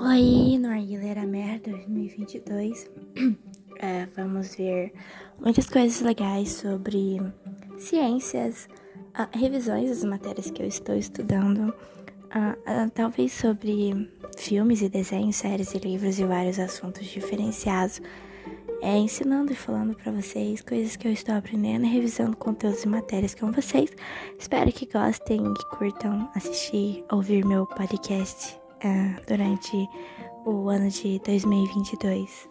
Oi, no Arguilera Mer 2022. É, vamos ver muitas coisas legais sobre ciências, uh, revisões das matérias que eu estou estudando, uh, uh, talvez sobre filmes e desenhos, séries e livros e vários assuntos diferenciados, é, ensinando e falando para vocês coisas que eu estou aprendendo e revisando conteúdos e matérias com vocês. Espero que gostem, que curtam assistir, ouvir meu podcast durante o ano de 2022.